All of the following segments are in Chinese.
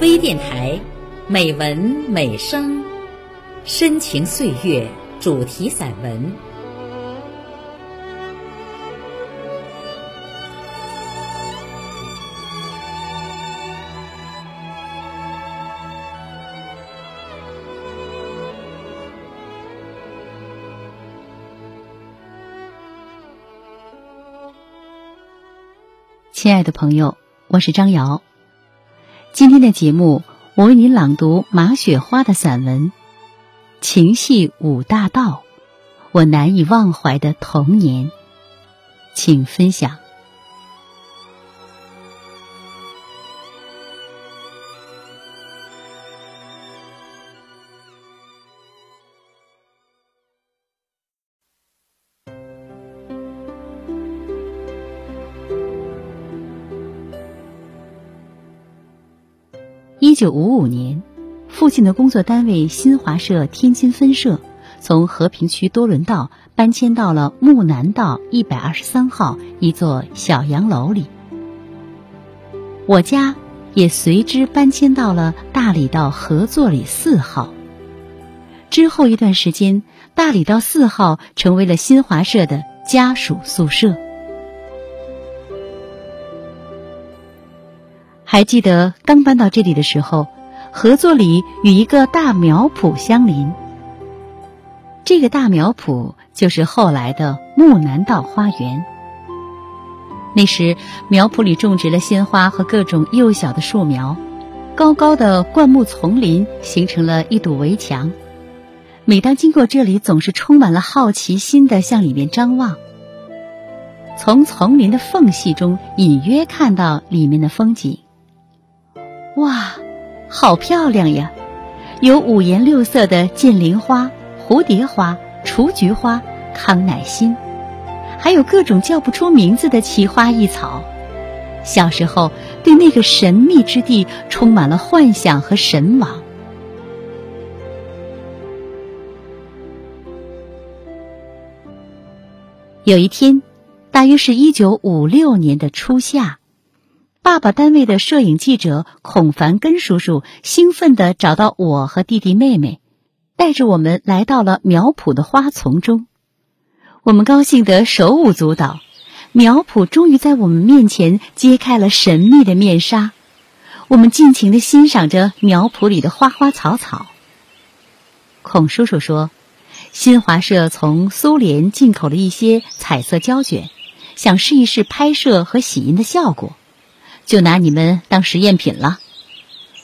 微电台，美文美声，深情岁月主题散文。亲爱的朋友，我是张瑶。今天的节目，我为您朗读马雪花的散文《情系五大道》，我难以忘怀的童年，请分享。九五五年，父亲的工作单位新华社天津分社从和平区多伦道搬迁到了木南道一百二十三号一座小洋楼里，我家也随之搬迁到了大理道合作里四号。之后一段时间，大理道四号成为了新华社的家属宿舍。还记得刚搬到这里的时候，合作里与一个大苗圃相邻。这个大苗圃就是后来的木南道花园。那时苗圃里种植了鲜花和各种幼小的树苗，高高的灌木丛林形成了一堵围墙。每当经过这里，总是充满了好奇心的向里面张望，从丛林的缝隙中隐约看到里面的风景。哇，好漂亮呀！有五颜六色的剑灵花、蝴蝶花、雏菊花、康乃馨，还有各种叫不出名字的奇花异草。小时候对那个神秘之地充满了幻想和神往。有一天，大约是一九五六年的初夏。爸爸单位的摄影记者孔凡根叔叔兴奋地找到我和弟弟妹妹，带着我们来到了苗圃的花丛中。我们高兴得手舞足蹈，苗圃终于在我们面前揭开了神秘的面纱。我们尽情地欣赏着苗圃里的花花草草。孔叔叔说，新华社从苏联进口了一些彩色胶卷，想试一试拍摄和洗印的效果。就拿你们当实验品了，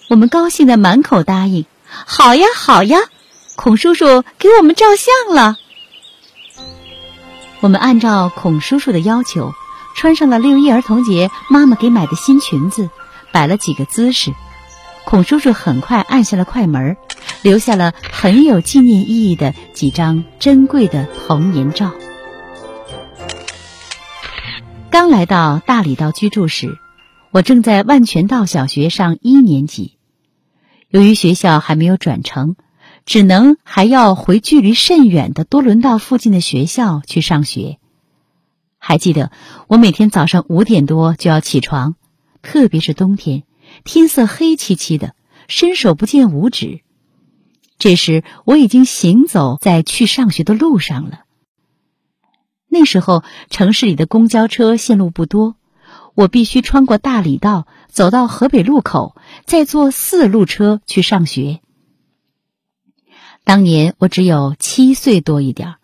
我们高兴的满口答应。好呀，好呀，孔叔叔给我们照相了。我们按照孔叔叔的要求，穿上了六一儿童节妈妈给买的新裙子，摆了几个姿势。孔叔叔很快按下了快门，留下了很有纪念意义的几张珍贵的童年照。刚来到大理道居住时。我正在万泉道小学上一年级，由于学校还没有转成，只能还要回距离甚远的多伦道附近的学校去上学。还记得我每天早上五点多就要起床，特别是冬天，天色黑漆漆的，伸手不见五指。这时我已经行走在去上学的路上了。那时候城市里的公交车线路不多。我必须穿过大理道，走到河北路口，再坐四路车去上学。当年我只有七岁多一点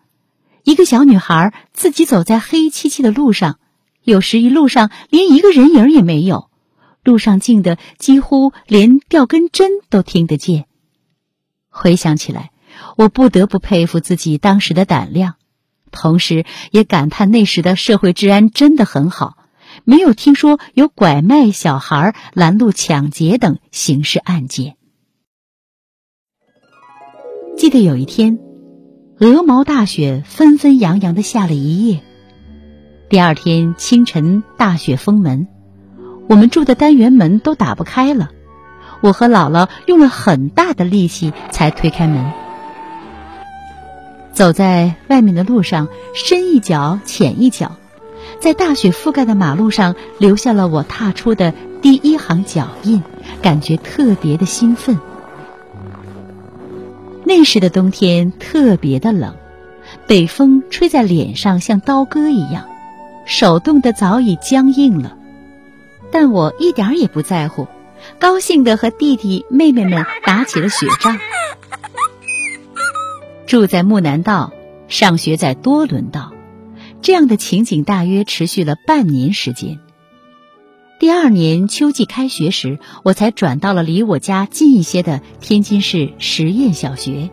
一个小女孩自己走在黑漆漆的路上，有时一路上连一个人影也没有，路上静的几乎连掉根针都听得见。回想起来，我不得不佩服自己当时的胆量，同时也感叹那时的社会治安真的很好。没有听说有拐卖小孩、拦路抢劫等刑事案件。记得有一天，鹅毛大雪纷纷扬扬的下了一夜。第二天清晨，大雪封门，我们住的单元门都打不开了。我和姥姥用了很大的力气才推开门。走在外面的路上，深一脚浅一脚。在大雪覆盖的马路上，留下了我踏出的第一行脚印，感觉特别的兴奋。那时的冬天特别的冷，北风吹在脸上像刀割一样，手冻得早已僵硬了。但我一点也不在乎，高兴地和弟弟妹妹们打起了雪仗。住在木南道，上学在多伦道，这样的情景大约持续了半年时间。第二年秋季开学时，我才转到了离我家近一些的天津市实验小学。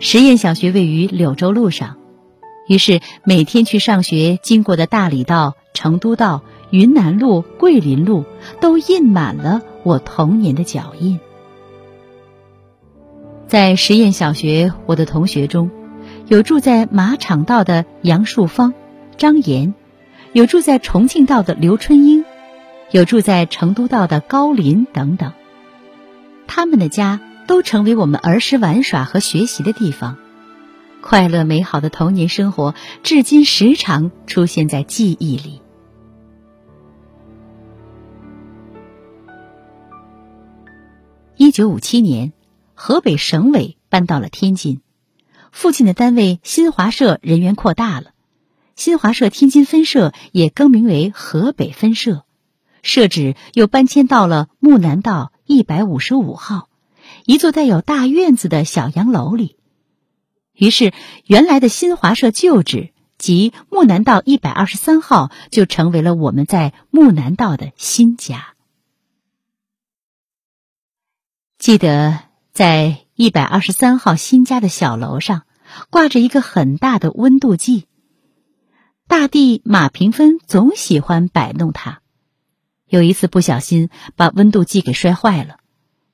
实验小学位于柳州路上，于是每天去上学经过的大理道、成都道。云南路、桂林路都印满了我童年的脚印。在实验小学，我的同学中，有住在马场道的杨树芳、张岩，有住在重庆道的刘春英，有住在成都道的高林等等。他们的家都成为我们儿时玩耍和学习的地方，快乐美好的童年生活至今时常出现在记忆里。一九五七年，河北省委搬到了天津，父亲的单位新华社人员扩大了，新华社天津分社也更名为河北分社，社址又搬迁到了木南道一百五十五号，一座带有大院子的小洋楼里。于是，原来的新华社旧址即木南道一百二十三号，就成为了我们在木南道的新家。记得在一百二十三号新家的小楼上，挂着一个很大的温度计。大弟马平芬总喜欢摆弄它，有一次不小心把温度计给摔坏了，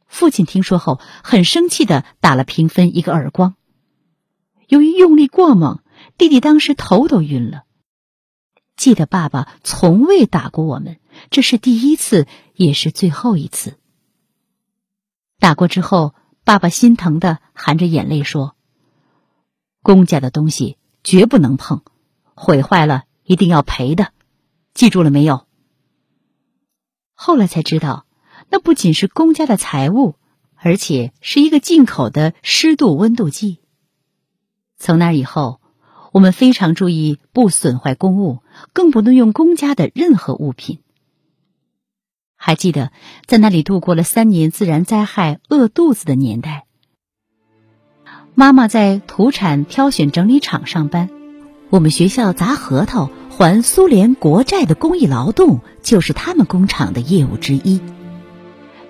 父亲听说后很生气的打了平分一个耳光。由于用力过猛，弟弟当时头都晕了。记得爸爸从未打过我们，这是第一次，也是最后一次。打过之后，爸爸心疼的含着眼泪说：“公家的东西绝不能碰，毁坏了一定要赔的，记住了没有？”后来才知道，那不仅是公家的财物，而且是一个进口的湿度温度计。从那以后，我们非常注意不损坏公物，更不能用公家的任何物品。还记得在那里度过了三年自然灾害饿肚子的年代。妈妈在土产挑选整理厂上班，我们学校砸核桃还苏联国债的公益劳动就是他们工厂的业务之一。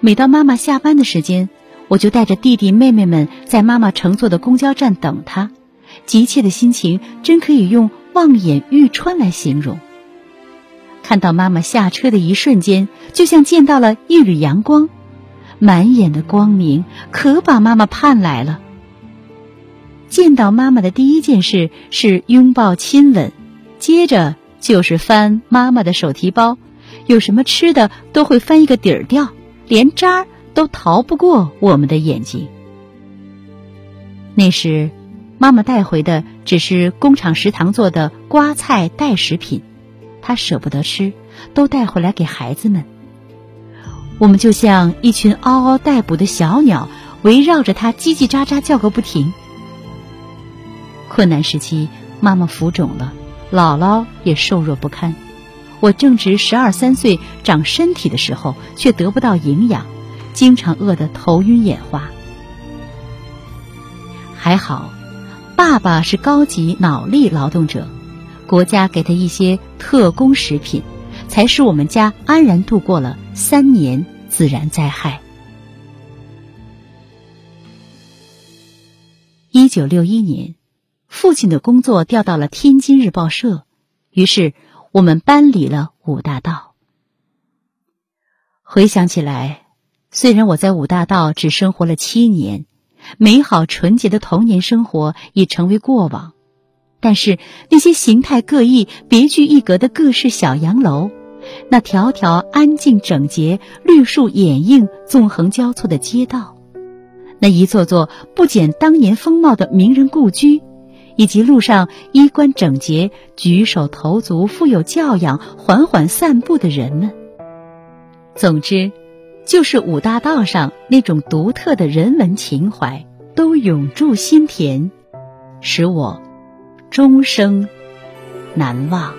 每到妈妈下班的时间，我就带着弟弟妹妹们在妈妈乘坐的公交站等她，急切的心情真可以用望眼欲穿来形容。看到妈妈下车的一瞬间，就像见到了一缕阳光，满眼的光明，可把妈妈盼来了。见到妈妈的第一件事是拥抱亲吻，接着就是翻妈妈的手提包，有什么吃的都会翻一个底儿掉，连渣儿都逃不过我们的眼睛。那时，妈妈带回的只是工厂食堂做的瓜菜代食品。他舍不得吃，都带回来给孩子们。我们就像一群嗷嗷待哺的小鸟，围绕着他叽叽喳喳叫个不停。困难时期，妈妈浮肿了，姥姥也瘦弱不堪。我正值十二三岁长身体的时候，却得不到营养，经常饿得头晕眼花。还好，爸爸是高级脑力劳动者。国家给他一些特供食品，才使我们家安然度过了三年自然灾害。一九六一年，父亲的工作调到了天津日报社，于是我们搬离了五大道。回想起来，虽然我在五大道只生活了七年，美好纯洁的童年生活已成为过往。但是那些形态各异、别具一格的各式小洋楼，那条条安静整洁、绿树掩映、纵横交错的街道，那一座座不减当年风貌的名人故居，以及路上衣冠整洁、举手投足富有教养、缓缓散步的人们，总之，就是五大道上那种独特的人文情怀，都永驻心田，使我终生难忘。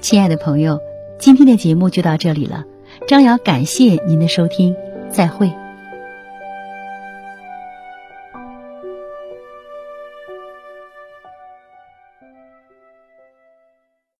亲爱的朋友，今天的节目就到这里了。张瑶感谢您的收听，再会。